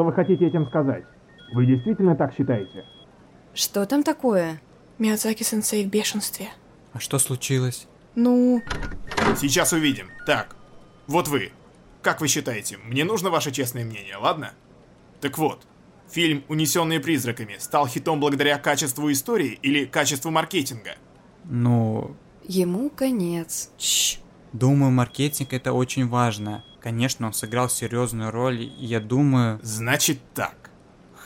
Что вы хотите этим сказать? Вы действительно так считаете? Что там такое? Миядзаки-сенсей в бешенстве. А что случилось? Ну, Сейчас увидим. Так, вот вы. Как вы считаете, мне нужно ваше честное мнение, ладно? Так вот, фильм «Унесенные призраками» стал хитом благодаря качеству истории или качеству маркетинга? Ну, Ему конец. Чш. Думаю, маркетинг это очень важно. Конечно, он сыграл серьезную роль, и я думаю... Значит так.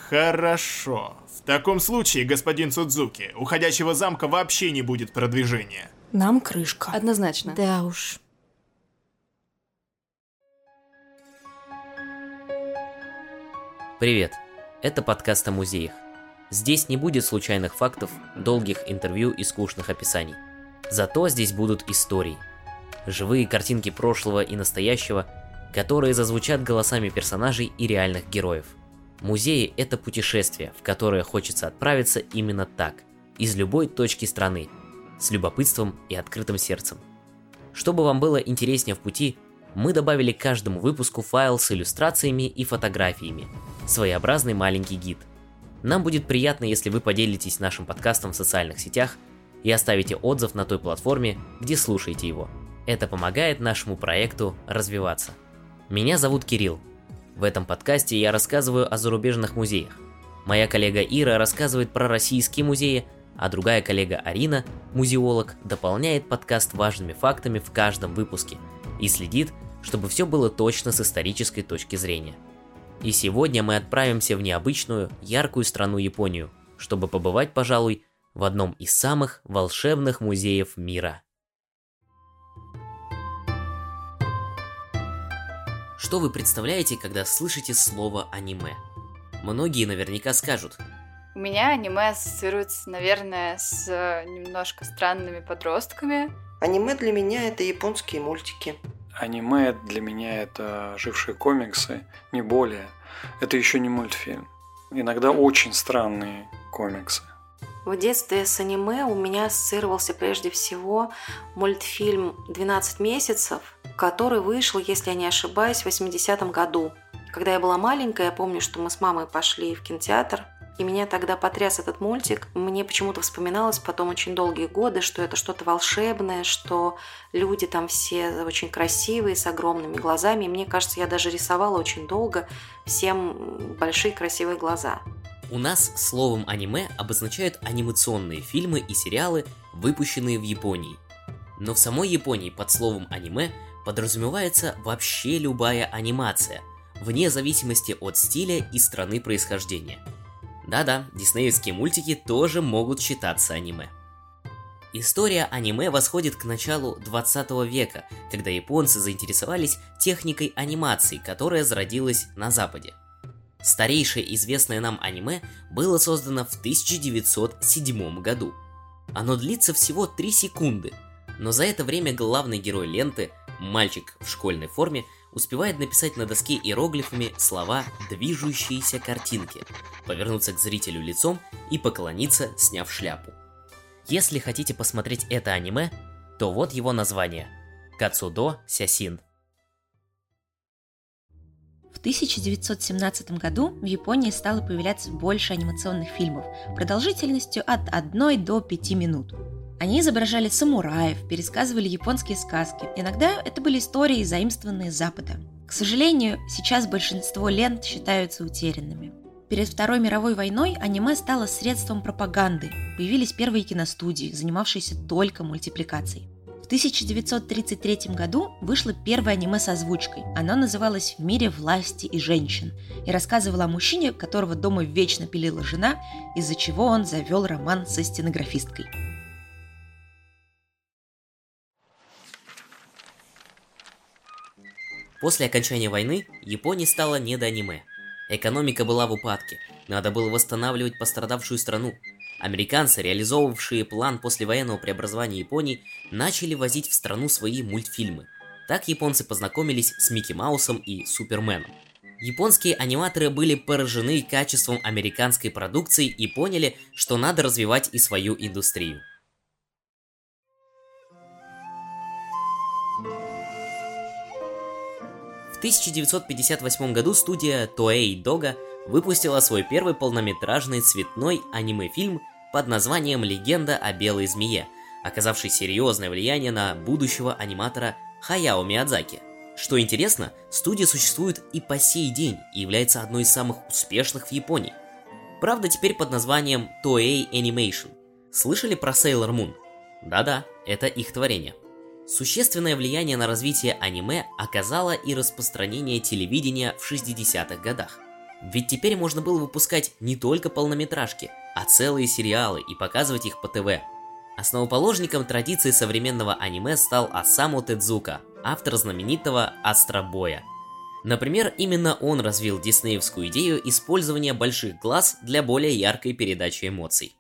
Хорошо. В таком случае, господин Судзуки, уходящего замка вообще не будет продвижения. нам крышка. Однозначно. Да уж. Привет! Это подкаст о музеях. Здесь не будет случайных фактов, долгих интервью и скучных описаний. Зато здесь будут истории. Живые картинки прошлого и настоящего, которые зазвучат голосами персонажей и реальных героев. Музеи – это путешествие, в которое хочется отправиться именно так, из любой точки страны, с любопытством и открытым сердцем. Чтобы вам было интереснее в пути, мы добавили к каждому выпуску файл с иллюстрациями и фотографиями, своеобразный маленький гид. Нам будет приятно, если вы поделитесь нашим подкастом в социальных сетях и оставите отзыв на той платформе, где слушаете его. Это помогает нашему проекту развиваться. Меня зовут Кирилл. В этом подкасте я рассказываю о зарубежных музеях. Моя коллега Ира рассказывает про российские музеи, а другая коллега Арина, музеолог, дополняет подкаст важными фактами в каждом выпуске и следит, чтобы все было точно с исторической точки зрения. И сегодня мы отправимся в необычную, яркую страну Японию, чтобы побывать, пожалуй, в одном из самых волшебных музеев мира. Что вы представляете, когда слышите слово аниме? Многие наверняка скажут, У меня аниме ассоциируется, наверное, с э, немножко странными подростками. Аниме для меня это японские мультики. Аниме для меня это жившие комиксы, не более. Это еще не мультфильм. Иногда очень странные комиксы. В детстве с аниме у меня ассоциировался прежде всего мультфильм «12 месяцев», который вышел, если я не ошибаюсь, в 80-м году. Когда я была маленькая, я помню, что мы с мамой пошли в кинотеатр, и меня тогда потряс этот мультик. Мне почему-то вспоминалось потом очень долгие годы, что это что-то волшебное, что люди там все очень красивые, с огромными глазами. И мне кажется, я даже рисовала очень долго всем большие красивые глаза. У нас словом аниме обозначают анимационные фильмы и сериалы, выпущенные в Японии. Но в самой Японии под словом аниме подразумевается вообще любая анимация, вне зависимости от стиля и страны происхождения. Да-да, диснеевские мультики тоже могут считаться аниме. История аниме восходит к началу 20 века, когда японцы заинтересовались техникой анимации, которая зародилась на Западе. Старейшее известное нам аниме было создано в 1907 году. Оно длится всего 3 секунды, но за это время главный герой ленты, мальчик в школьной форме, успевает написать на доске иероглифами слова «движущиеся картинки», повернуться к зрителю лицом и поклониться, сняв шляпу. Если хотите посмотреть это аниме, то вот его название – Кацудо Сясин. В 1917 году в Японии стало появляться больше анимационных фильмов продолжительностью от 1 до 5 минут. Они изображали самураев, пересказывали японские сказки. Иногда это были истории, заимствованные с Запада. К сожалению, сейчас большинство лент считаются утерянными. Перед Второй мировой войной аниме стало средством пропаганды. Появились первые киностудии, занимавшиеся только мультипликацией. В 1933 году вышло первое аниме с озвучкой. Оно называлось «В мире власти и женщин» и рассказывало о мужчине, которого дома вечно пилила жена, из-за чего он завел роман со стенографисткой. После окончания войны Японии стало не до аниме. Экономика была в упадке, надо было восстанавливать пострадавшую страну. Американцы, реализовывавшие план послевоенного преобразования Японии, начали возить в страну свои мультфильмы. Так японцы познакомились с Микки Маусом и Суперменом. Японские аниматоры были поражены качеством американской продукции и поняли, что надо развивать и свою индустрию. В 1958 году студия Toei Doga выпустила свой первый полнометражный цветной аниме-фильм под названием «Легенда о белой змее», оказавший серьезное влияние на будущего аниматора Хаяо Миядзаки. Что интересно, студия существует и по сей день и является одной из самых успешных в Японии. Правда, теперь под названием Toei Animation. Слышали про Sailor Moon? Да-да, это их творение. Существенное влияние на развитие аниме оказало и распространение телевидения в 60-х годах. Ведь теперь можно было выпускать не только полнометражки, а целые сериалы и показывать их по ТВ. Основоположником традиции современного аниме стал Асаму Тедзука, автор знаменитого Астробоя. Например, именно он развил диснеевскую идею использования больших глаз для более яркой передачи эмоций.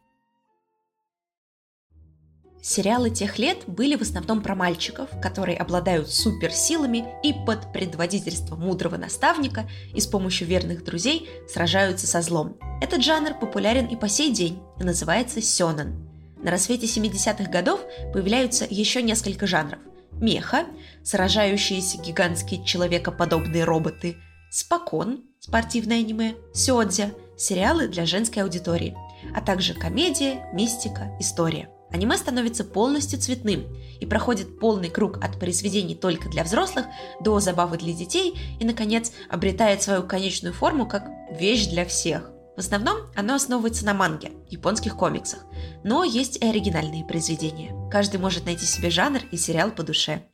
Сериалы тех лет были в основном про мальчиков, которые обладают суперсилами и под предводительством мудрого наставника и с помощью верных друзей сражаются со злом. Этот жанр популярен и по сей день и называется сёнэн. На рассвете 70-х годов появляются еще несколько жанров. Меха, сражающиеся гигантские человекоподобные роботы, спокон, спортивное аниме, сёдзя, сериалы для женской аудитории, а также комедия, мистика, история. Аниме становится полностью цветным и проходит полный круг от произведений только для взрослых до забавы для детей и, наконец, обретает свою конечную форму как вещь для всех. В основном оно основывается на манге, японских комиксах, но есть и оригинальные произведения. Каждый может найти себе жанр и сериал по душе.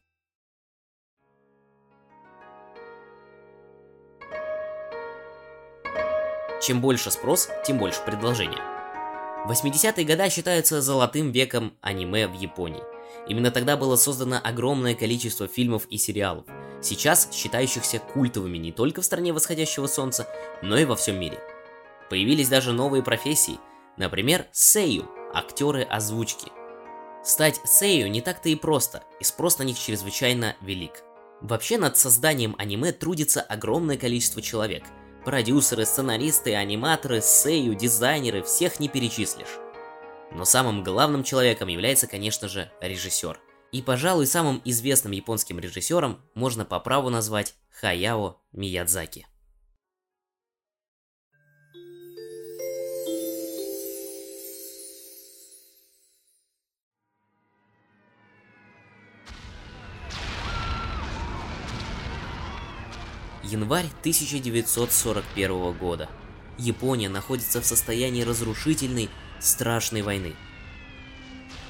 Чем больше спрос, тем больше предложения. 80-е годы считаются золотым веком аниме в Японии. Именно тогда было создано огромное количество фильмов и сериалов, сейчас считающихся культовыми не только в стране восходящего солнца, но и во всем мире. Появились даже новые профессии, например, сейю, актеры озвучки. Стать сейю не так-то и просто, и спрос на них чрезвычайно велик. Вообще над созданием аниме трудится огромное количество человек – Продюсеры, сценаристы, аниматоры, сею, дизайнеры, всех не перечислишь. Но самым главным человеком является, конечно же, режиссер. И, пожалуй, самым известным японским режиссером можно по праву назвать Хаяо Миядзаки. Январь 1941 года. Япония находится в состоянии разрушительной, страшной войны.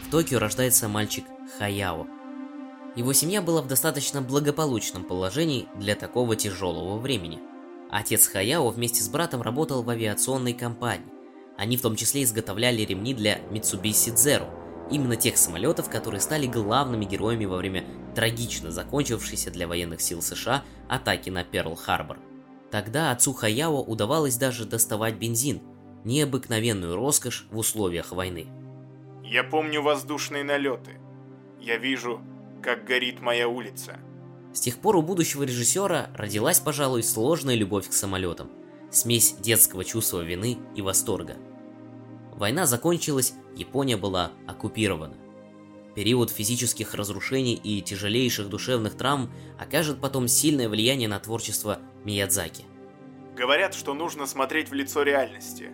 В Токио рождается мальчик Хаяо. Его семья была в достаточно благополучном положении для такого тяжелого времени. Отец Хаяо вместе с братом работал в авиационной компании. Они в том числе изготовляли ремни для Mitsubishi Zero, именно тех самолетов, которые стали главными героями во время трагично закончившейся для военных сил США атаки на Перл-Харбор. Тогда отцу Хаяо удавалось даже доставать бензин, необыкновенную роскошь в условиях войны. Я помню воздушные налеты. Я вижу, как горит моя улица. С тех пор у будущего режиссера родилась, пожалуй, сложная любовь к самолетам, смесь детского чувства вины и восторга. Война закончилась, Япония была оккупирована. Период физических разрушений и тяжелейших душевных травм окажет потом сильное влияние на творчество Миядзаки. Говорят, что нужно смотреть в лицо реальности.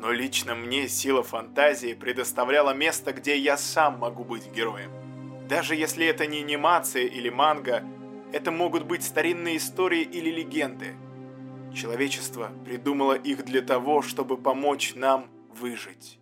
Но лично мне сила фантазии предоставляла место, где я сам могу быть героем. Даже если это не анимация или манга, это могут быть старинные истории или легенды. Человечество придумало их для того, чтобы помочь нам выжить.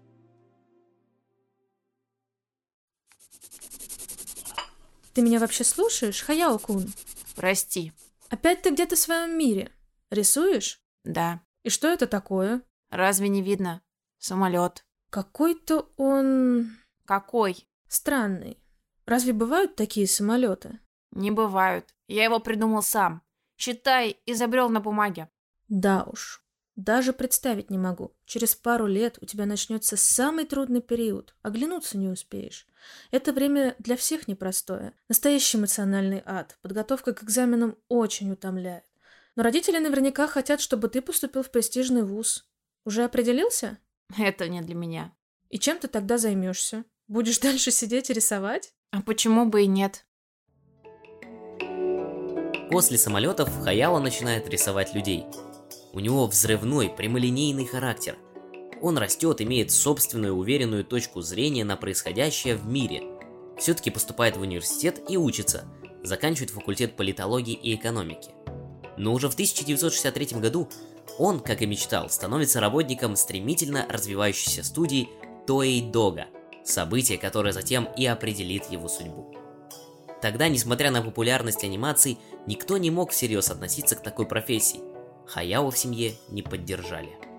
Ты меня вообще слушаешь, Хаяо-кун? Прости. Опять ты где-то в своем мире. Рисуешь? Да. И что это такое? Разве не видно? Самолет. Какой-то он... Какой? Странный. Разве бывают такие самолеты? Не бывают. Я его придумал сам. Считай, изобрел на бумаге. Да уж. Даже представить не могу. Через пару лет у тебя начнется самый трудный период. Оглянуться не успеешь. Это время для всех непростое. Настоящий эмоциональный ад. Подготовка к экзаменам очень утомляет. Но родители наверняка хотят, чтобы ты поступил в престижный вуз. Уже определился? Это не для меня. И чем ты тогда займешься? Будешь дальше сидеть и рисовать? А почему бы и нет? После самолетов Хаяо начинает рисовать людей. У него взрывной, прямолинейный характер. Он растет, имеет собственную уверенную точку зрения на происходящее в мире. Все-таки поступает в университет и учится, заканчивает факультет политологии и экономики. Но уже в 1963 году он, как и мечтал, становится работником стремительно развивающейся студии Toei Doga, событие, которое затем и определит его судьбу. Тогда, несмотря на популярность анимаций, никто не мог всерьез относиться к такой профессии. Хаяо в семье не поддержали.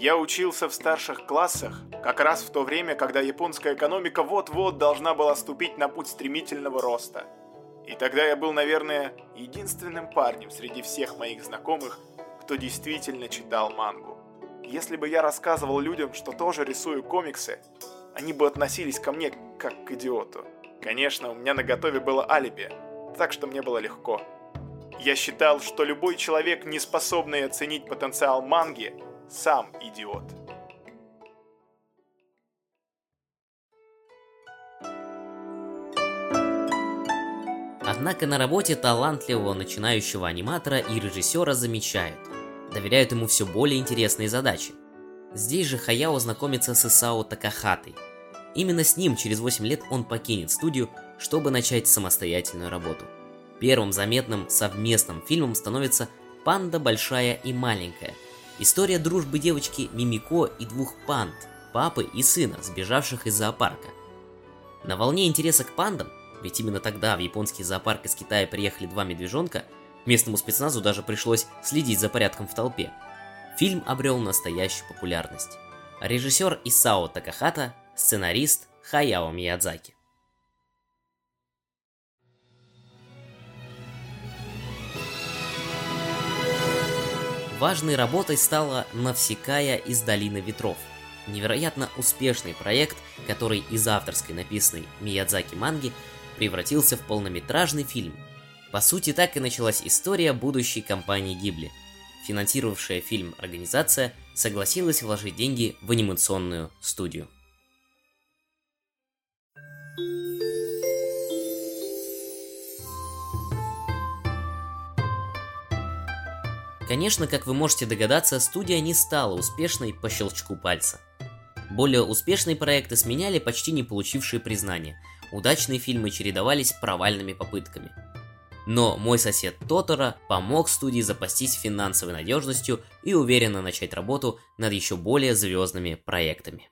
Я учился в старших классах, как раз в то время, когда японская экономика вот-вот должна была ступить на путь стремительного роста. И тогда я был, наверное, единственным парнем среди всех моих знакомых, кто действительно читал мангу. Если бы я рассказывал людям, что тоже рисую комиксы, они бы относились ко мне как к идиоту. Конечно, у меня на готове было алиби, так что мне было легко. Я считал, что любой человек, не способный оценить потенциал манги, сам идиот. Однако на работе талантливого начинающего аниматора и режиссера замечают. Доверяют ему все более интересные задачи. Здесь же Хаяо знакомится с Исао Такахатой. Именно с ним через 8 лет он покинет студию, чтобы начать самостоятельную работу. Первым заметным совместным фильмом становится «Панда большая и маленькая». История дружбы девочки Мимико и двух панд, папы и сына, сбежавших из зоопарка. На волне интереса к пандам ведь именно тогда в японский зоопарк из Китая приехали два медвежонка, местному спецназу даже пришлось следить за порядком в толпе. Фильм обрел настоящую популярность. Режиссер Исао Такахата, сценарист Хаяо Миядзаки. Важной работой стала «Навсекая из долины ветров», невероятно успешный проект, который из авторской написанной Миядзаки манги превратился в полнометражный фильм. По сути, так и началась история будущей компании Гибли. Финансировавшая фильм организация согласилась вложить деньги в анимационную студию. Конечно, как вы можете догадаться, студия не стала успешной по щелчку пальца. Более успешные проекты сменяли почти не получившие признания. Удачные фильмы чередовались провальными попытками. Но мой сосед Тотора помог студии запастись финансовой надежностью и уверенно начать работу над еще более звездными проектами.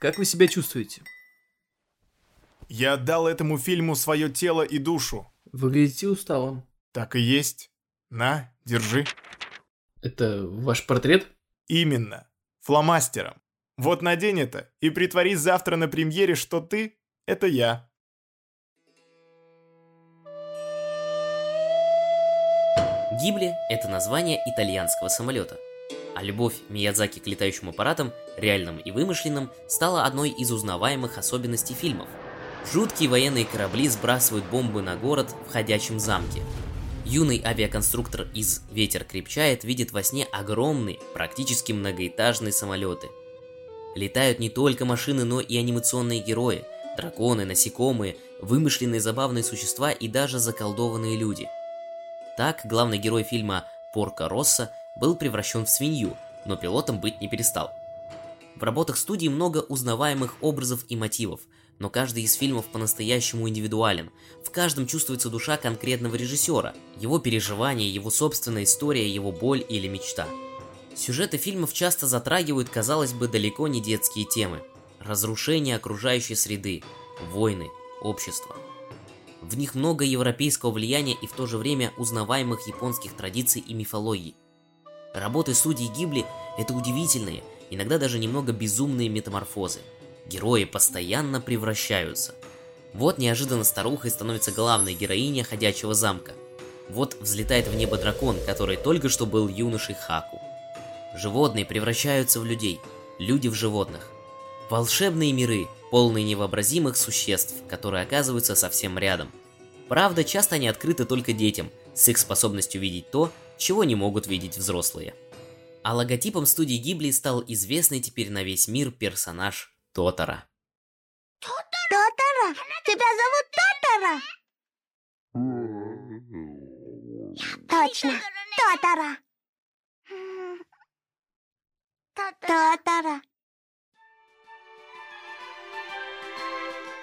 Как вы себя чувствуете? Я отдал этому фильму свое тело и душу. Выглядите усталым. Так и есть. На, держи. Это ваш портрет? Именно. Фломастером. Вот надень это и притворись завтра на премьере, что ты — это я. Гибли – это название итальянского самолета. А любовь Миядзаки к летающим аппаратам, реальным и вымышленным, стала одной из узнаваемых особенностей фильмов. Жуткие военные корабли сбрасывают бомбы на город в ходячем замке. Юный авиаконструктор из «Ветер крепчает» видит во сне огромные, практически многоэтажные самолеты. Летают не только машины, но и анимационные герои, драконы, насекомые, вымышленные забавные существа и даже заколдованные люди. Так, главный герой фильма «Порка Росса» был превращен в свинью, но пилотом быть не перестал. В работах студии много узнаваемых образов и мотивов, но каждый из фильмов по-настоящему индивидуален. В каждом чувствуется душа конкретного режиссера, его переживания, его собственная история, его боль или мечта. Сюжеты фильмов часто затрагивают, казалось бы, далеко не детские темы. Разрушение окружающей среды, войны, общества. В них много европейского влияния и в то же время узнаваемых японских традиций и мифологий. Работы судей Гибли – это удивительные, иногда даже немного безумные метаморфозы. Герои постоянно превращаются. Вот неожиданно старухой становится главная героиня ходячего замка. Вот взлетает в небо дракон, который только что был юношей Хаку. Животные превращаются в людей, люди в животных. Волшебные миры, полные невообразимых существ, которые оказываются совсем рядом. Правда, часто они открыты только детям, с их способностью видеть то, чего не могут видеть взрослые. А логотипом студии Гибли стал известный теперь на весь мир персонаж Тотора. Тотора! Тотара? Тебя зовут Тотара? Точно, Тотара. Тотара.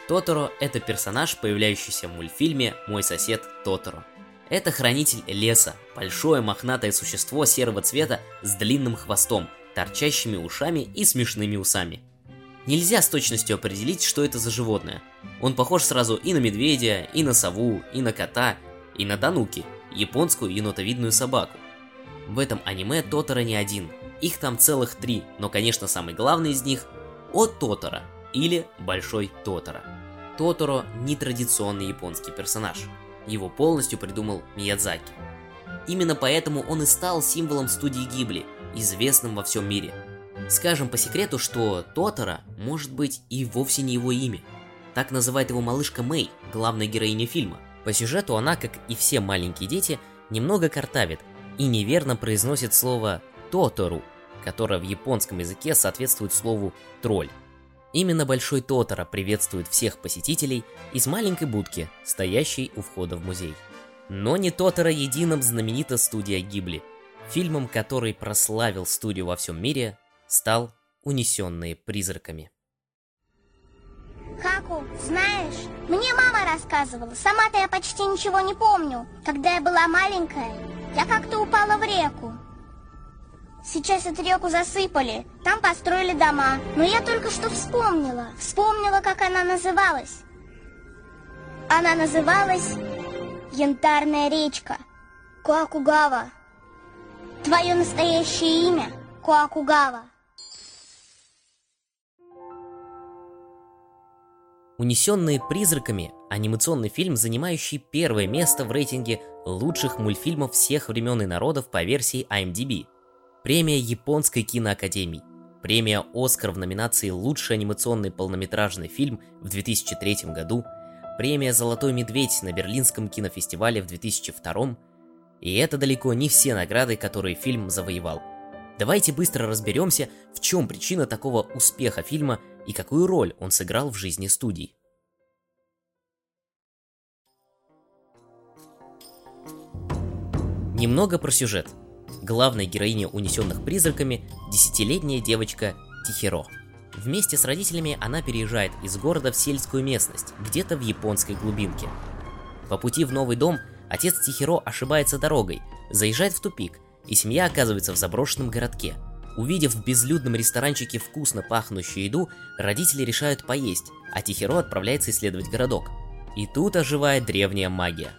Тоторо – это персонаж, появляющийся в мультфильме «Мой сосед Тоторо». Это хранитель леса, большое мохнатое существо серого цвета с длинным хвостом, торчащими ушами и смешными усами. Нельзя с точностью определить, что это за животное. Он похож сразу и на медведя, и на сову, и на кота, и на тануки, японскую енотовидную собаку. В этом аниме Тоторо не один, их там целых три, но конечно самый главный из них – О Тоторо или Большой Тоторо. Тоторо – нетрадиционный японский персонаж. Его полностью придумал Миядзаки. Именно поэтому он и стал символом студии Гибли, известным во всем мире. Скажем по секрету, что Тоторо может быть и вовсе не его имя. Так называет его малышка Мэй, главная героиня фильма. По сюжету она, как и все маленькие дети, немного картавит и неверно произносит слово «тотору», которое в японском языке соответствует слову «тролль». Именно Большой Тотора приветствует всех посетителей из маленькой будки, стоящей у входа в музей. Но не Тотора единым знаменита студия Гибли. Фильмом, который прославил студию во всем мире, стал «Унесенные призраками». Хаку, знаешь, мне мама рассказывала, сама-то я почти ничего не помню. Когда я была маленькая, я как-то упала в реку. Сейчас эту реку засыпали, там построили дома. Но я только что вспомнила, вспомнила, как она называлась. Она называлась Янтарная речка. Куакугава. Твое настоящее имя Куакугава. «Унесенные призраками» – анимационный фильм, занимающий первое место в рейтинге лучших мультфильмов всех времен и народов по версии IMDb. Премия Японской киноакадемии. Премия «Оскар» в номинации «Лучший анимационный полнометражный фильм» в 2003 году. Премия «Золотой медведь» на Берлинском кинофестивале в 2002 И это далеко не все награды, которые фильм завоевал. Давайте быстро разберемся, в чем причина такого успеха фильма и какую роль он сыграл в жизни студий. Немного про сюжет. Главная героиня унесенных призраками – десятилетняя девочка Тихиро. Вместе с родителями она переезжает из города в сельскую местность, где-то в японской глубинке. По пути в новый дом отец Тихиро ошибается дорогой, заезжает в тупик, и семья оказывается в заброшенном городке. Увидев в безлюдном ресторанчике вкусно пахнущую еду, родители решают поесть, а Тихиро отправляется исследовать городок. И тут оживает древняя магия.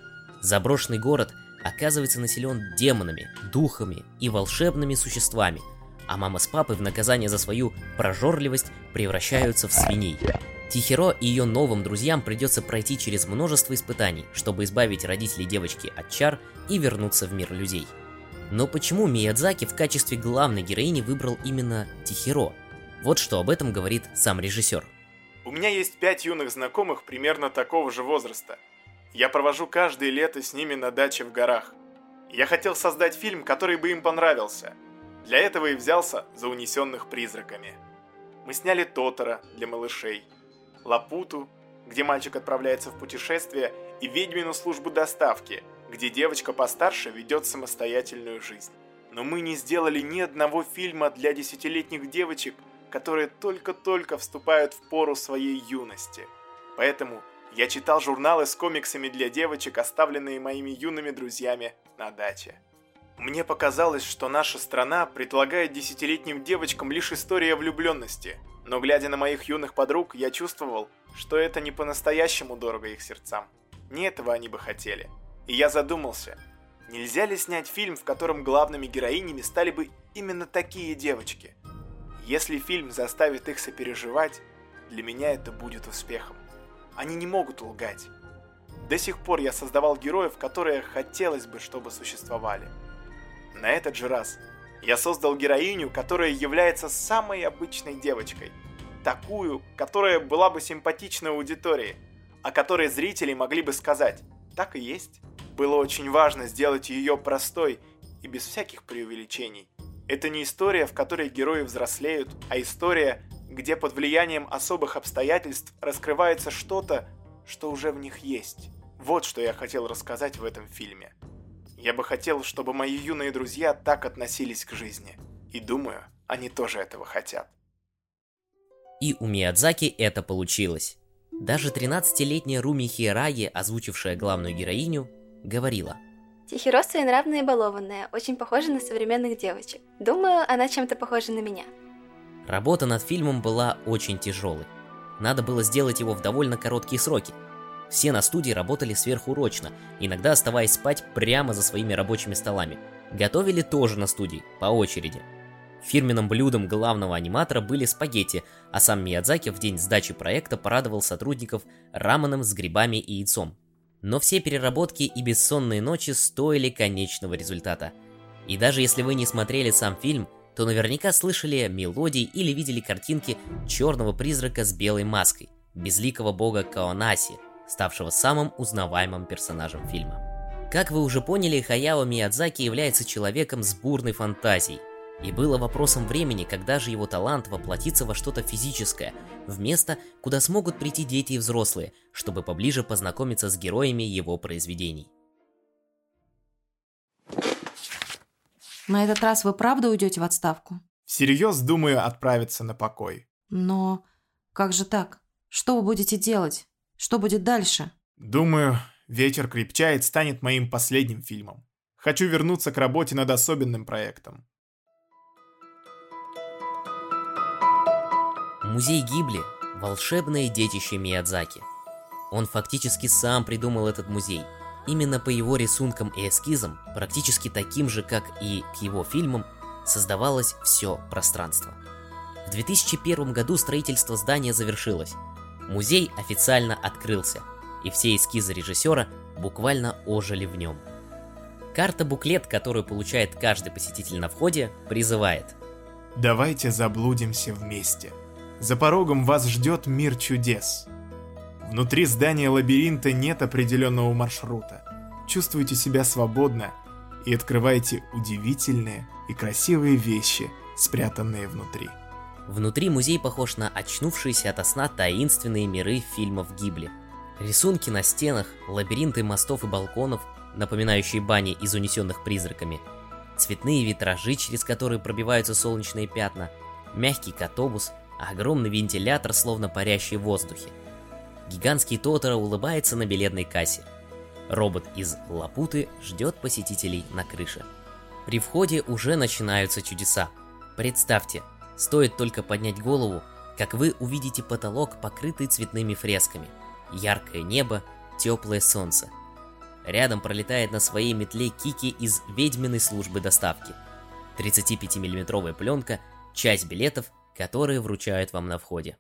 Заброшенный город оказывается населен демонами, духами и волшебными существами, а мама с папой в наказание за свою прожорливость превращаются в свиней. Тихиро и ее новым друзьям придется пройти через множество испытаний, чтобы избавить родителей девочки от чар и вернуться в мир людей. Но почему Миядзаки в качестве главной героини выбрал именно Тихиро? Вот что об этом говорит сам режиссер. У меня есть пять юных знакомых примерно такого же возраста. Я провожу каждое лето с ними на даче в горах. Я хотел создать фильм, который бы им понравился. Для этого и взялся за унесенных призраками. Мы сняли Тотора для малышей, Лапуту, где мальчик отправляется в путешествие, и ведьмину службу доставки, где девочка постарше ведет самостоятельную жизнь. Но мы не сделали ни одного фильма для десятилетних девочек, которые только-только вступают в пору своей юности. Поэтому я читал журналы с комиксами для девочек, оставленные моими юными друзьями на даче. Мне показалось, что наша страна предлагает десятилетним девочкам лишь история влюбленности. Но глядя на моих юных подруг, я чувствовал, что это не по-настоящему дорого их сердцам. Не этого они бы хотели. И я задумался, нельзя ли снять фильм, в котором главными героинями стали бы именно такие девочки? Если фильм заставит их сопереживать, для меня это будет успехом. Они не могут лгать. До сих пор я создавал героев, которые хотелось бы, чтобы существовали. На этот же раз я создал героиню, которая является самой обычной девочкой. Такую, которая была бы симпатична аудитории, о которой зрители могли бы сказать «так и есть». Было очень важно сделать ее простой и без всяких преувеличений. Это не история, в которой герои взрослеют, а история, где под влиянием особых обстоятельств раскрывается что-то, что уже в них есть. Вот что я хотел рассказать в этом фильме. Я бы хотел, чтобы мои юные друзья так относились к жизни. И думаю, они тоже этого хотят. И у Миядзаки это получилось. Даже 13-летняя Руми Хираги, озвучившая главную героиню, говорила. Тихиро своенравная и балованная, очень похожа на современных девочек. Думаю, она чем-то похожа на меня. Работа над фильмом была очень тяжелой. Надо было сделать его в довольно короткие сроки. Все на студии работали сверхурочно, иногда оставаясь спать прямо за своими рабочими столами. Готовили тоже на студии, по очереди. Фирменным блюдом главного аниматора были спагетти, а сам Миядзаки в день сдачи проекта порадовал сотрудников раменом с грибами и яйцом. Но все переработки и бессонные ночи стоили конечного результата. И даже если вы не смотрели сам фильм, то наверняка слышали мелодии или видели картинки черного призрака с белой маской, безликого бога Каонаси, ставшего самым узнаваемым персонажем фильма. Как вы уже поняли, Хаяо Миядзаки является человеком с бурной фантазией, и было вопросом времени, когда же его талант воплотится во что-то физическое, в место, куда смогут прийти дети и взрослые, чтобы поближе познакомиться с героями его произведений. На этот раз вы правда уйдете в отставку? Всерьез думаю отправиться на покой. Но как же так? Что вы будете делать? Что будет дальше? Думаю, «Ветер крепчает» станет моим последним фильмом. Хочу вернуться к работе над особенным проектом. Музей Гибли – волшебное детище Миядзаки. Он фактически сам придумал этот музей. Именно по его рисункам и эскизам, практически таким же, как и к его фильмам, создавалось все пространство. В 2001 году строительство здания завершилось. Музей официально открылся, и все эскизы режиссера буквально ожили в нем. Карта-буклет, которую получает каждый посетитель на входе, призывает «Давайте заблудимся вместе». За порогом вас ждет мир чудес. Внутри здания лабиринта нет определенного маршрута. Чувствуйте себя свободно и открывайте удивительные и красивые вещи, спрятанные внутри. Внутри музей похож на очнувшиеся ото сна таинственные миры фильмов Гибли. Рисунки на стенах, лабиринты мостов и балконов, напоминающие бани из унесенных призраками, цветные витражи, через которые пробиваются солнечные пятна, мягкий катобус, огромный вентилятор, словно парящий в воздухе. Гигантский Тотора улыбается на билетной кассе. Робот из Лапуты ждет посетителей на крыше. При входе уже начинаются чудеса. Представьте, стоит только поднять голову, как вы увидите потолок, покрытый цветными фресками, яркое небо, теплое солнце. Рядом пролетает на своей метле Кики из ведьминой службы доставки. 35-миллиметровая пленка, часть билетов которые вручают вам на входе.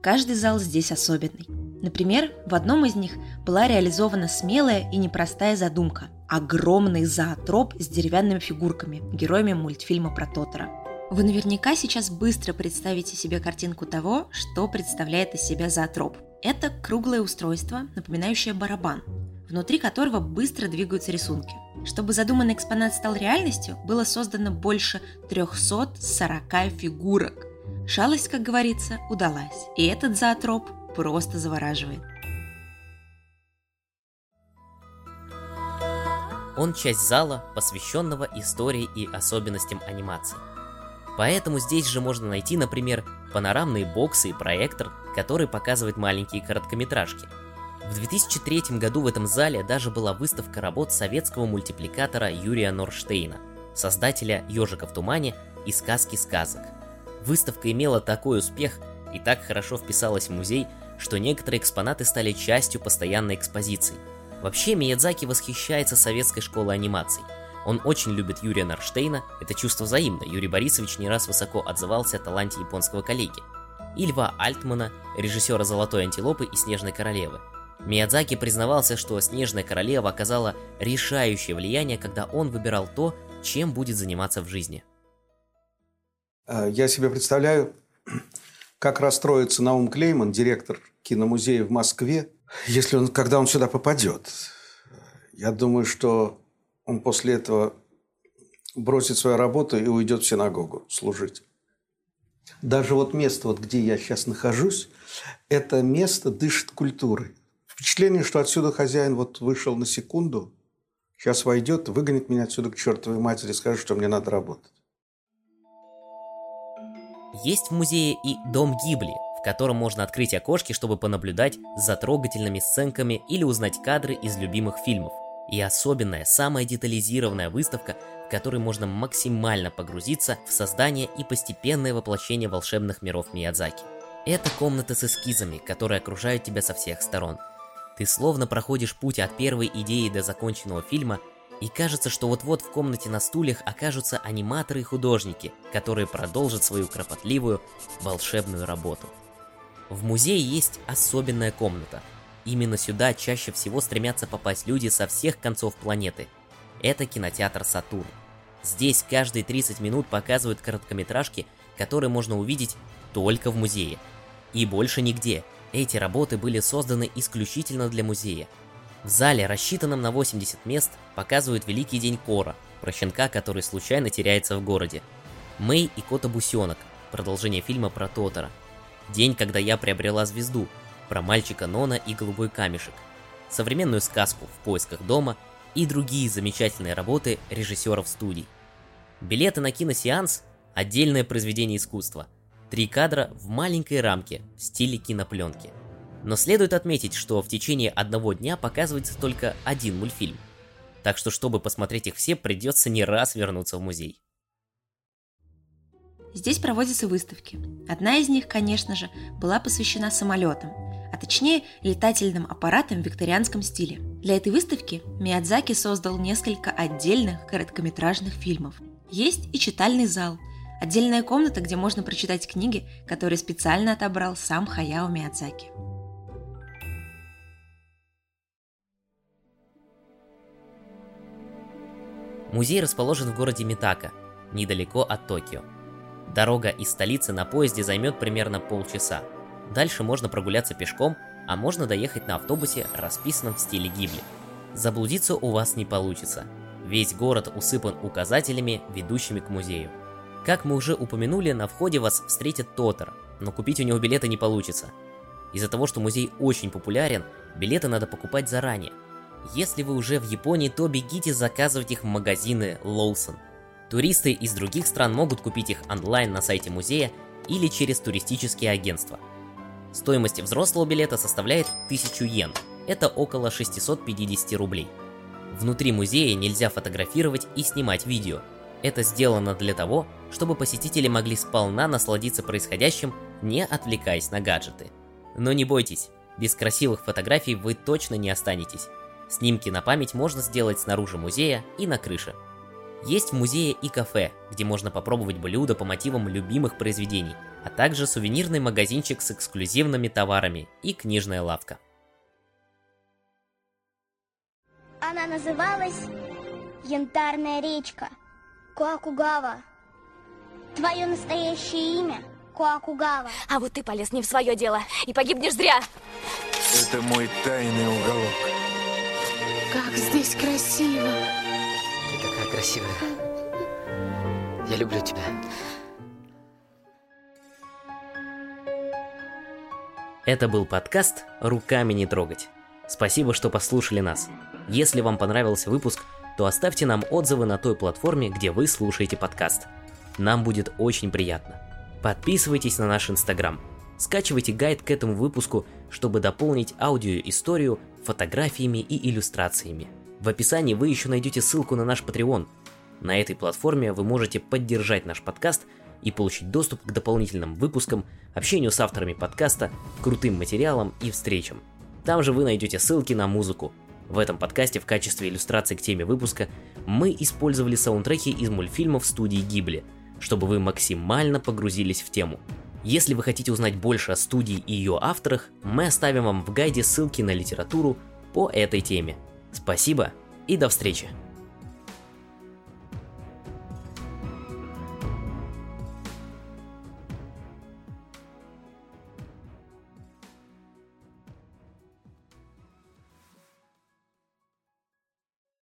Каждый зал здесь особенный. Например, в одном из них была реализована смелая и непростая задумка – огромный зоотроп с деревянными фигурками, героями мультфильма про Тотора. Вы наверняка сейчас быстро представите себе картинку того, что представляет из себя зоотроп. Это круглое устройство, напоминающее барабан, внутри которого быстро двигаются рисунки. Чтобы задуманный экспонат стал реальностью, было создано больше 340 фигурок. Шалость, как говорится, удалась, и этот зоотроп просто завораживает. Он часть зала, посвященного истории и особенностям анимации. Поэтому здесь же можно найти, например, панорамные боксы и проектор, который показывает маленькие короткометражки – в 2003 году в этом зале даже была выставка работ советского мультипликатора Юрия Норштейна, создателя «Ежика в тумане» и «Сказки сказок». Выставка имела такой успех и так хорошо вписалась в музей, что некоторые экспонаты стали частью постоянной экспозиции. Вообще Миядзаки восхищается советской школой анимации. Он очень любит Юрия Норштейна, это чувство взаимно, Юрий Борисович не раз высоко отзывался о таланте японского коллеги. И Льва Альтмана, режиссера «Золотой антилопы» и «Снежной королевы», Миядзаки признавался, что Снежная Королева оказала решающее влияние, когда он выбирал то, чем будет заниматься в жизни. Э, я себе представляю, как расстроится Наум Клейман, директор киномузея в Москве, если он, когда он сюда попадет. Я думаю, что он после этого бросит свою работу и уйдет в синагогу служить. Даже вот место, вот где я сейчас нахожусь, это место дышит культурой. Впечатление, что отсюда хозяин вот вышел на секунду, сейчас войдет, выгонит меня отсюда к чертовой матери, скажет, что мне надо работать. Есть в музее и дом Гибли, в котором можно открыть окошки, чтобы понаблюдать за трогательными сценками или узнать кадры из любимых фильмов. И особенная, самая детализированная выставка, в которой можно максимально погрузиться в создание и постепенное воплощение волшебных миров Миядзаки. Это комната с эскизами, которые окружают тебя со всех сторон. Ты словно проходишь путь от первой идеи до законченного фильма, и кажется, что вот-вот в комнате на стульях окажутся аниматоры и художники, которые продолжат свою кропотливую волшебную работу. В музее есть особенная комната. Именно сюда чаще всего стремятся попасть люди со всех концов планеты. Это кинотеатр «Сатурн». Здесь каждые 30 минут показывают короткометражки, которые можно увидеть только в музее. И больше нигде. Эти работы были созданы исключительно для музея. В зале, рассчитанном на 80 мест, показывают Великий день Кора, про щенка, который случайно теряется в городе. Мэй и Кота Бусенок, продолжение фильма про Тотора. День, когда я приобрела звезду, про мальчика Нона и голубой камешек. Современную сказку «В поисках дома» и другие замечательные работы режиссеров студий. Билеты на киносеанс – отдельное произведение искусства. Три кадра в маленькой рамке в стиле кинопленки. Но следует отметить, что в течение одного дня показывается только один мультфильм. Так что, чтобы посмотреть их все, придется не раз вернуться в музей. Здесь проводятся выставки. Одна из них, конечно же, была посвящена самолетам, а точнее летательным аппаратам в викторианском стиле. Для этой выставки Миядзаки создал несколько отдельных короткометражных фильмов. Есть и читальный зал, отдельная комната, где можно прочитать книги, которые специально отобрал сам Хаяо Миядзаки. Музей расположен в городе Митака, недалеко от Токио. Дорога из столицы на поезде займет примерно полчаса. Дальше можно прогуляться пешком, а можно доехать на автобусе, расписанном в стиле Гибли. Заблудиться у вас не получится. Весь город усыпан указателями, ведущими к музею. Как мы уже упомянули, на входе вас встретит Тотор, но купить у него билеты не получится. Из-за того, что музей очень популярен, билеты надо покупать заранее. Если вы уже в Японии, то бегите заказывать их в магазины Lawson. Туристы из других стран могут купить их онлайн на сайте музея или через туристические агентства. Стоимость взрослого билета составляет 1000 йен, это около 650 рублей. Внутри музея нельзя фотографировать и снимать видео. Это сделано для того, чтобы посетители могли сполна насладиться происходящим, не отвлекаясь на гаджеты. Но не бойтесь, без красивых фотографий вы точно не останетесь. Снимки на память можно сделать снаружи музея и на крыше. Есть в музее и кафе, где можно попробовать блюда по мотивам любимых произведений, а также сувенирный магазинчик с эксклюзивными товарами и книжная лавка. Она называлась Янтарная речка. Куакугава. Твое настоящее имя Куакугава. А вот ты полез не в свое дело и погибнешь зря. Это мой тайный уголок. Как здесь красиво. Ты такая красивая. Я люблю тебя. Это был подкаст «Руками не трогать». Спасибо, что послушали нас. Если вам понравился выпуск, то оставьте нам отзывы на той платформе, где вы слушаете подкаст. Нам будет очень приятно. Подписывайтесь на наш инстаграм. Скачивайте гайд к этому выпуску, чтобы дополнить аудиоисторию фотографиями и иллюстрациями. В описании вы еще найдете ссылку на наш Patreon. На этой платформе вы можете поддержать наш подкаст и получить доступ к дополнительным выпускам, общению с авторами подкаста, крутым материалам и встречам. Там же вы найдете ссылки на музыку. В этом подкасте в качестве иллюстрации к теме выпуска мы использовали саундтреки из мультфильмов студии Гибли, чтобы вы максимально погрузились в тему. Если вы хотите узнать больше о студии и ее авторах, мы оставим вам в гайде ссылки на литературу по этой теме. Спасибо и до встречи!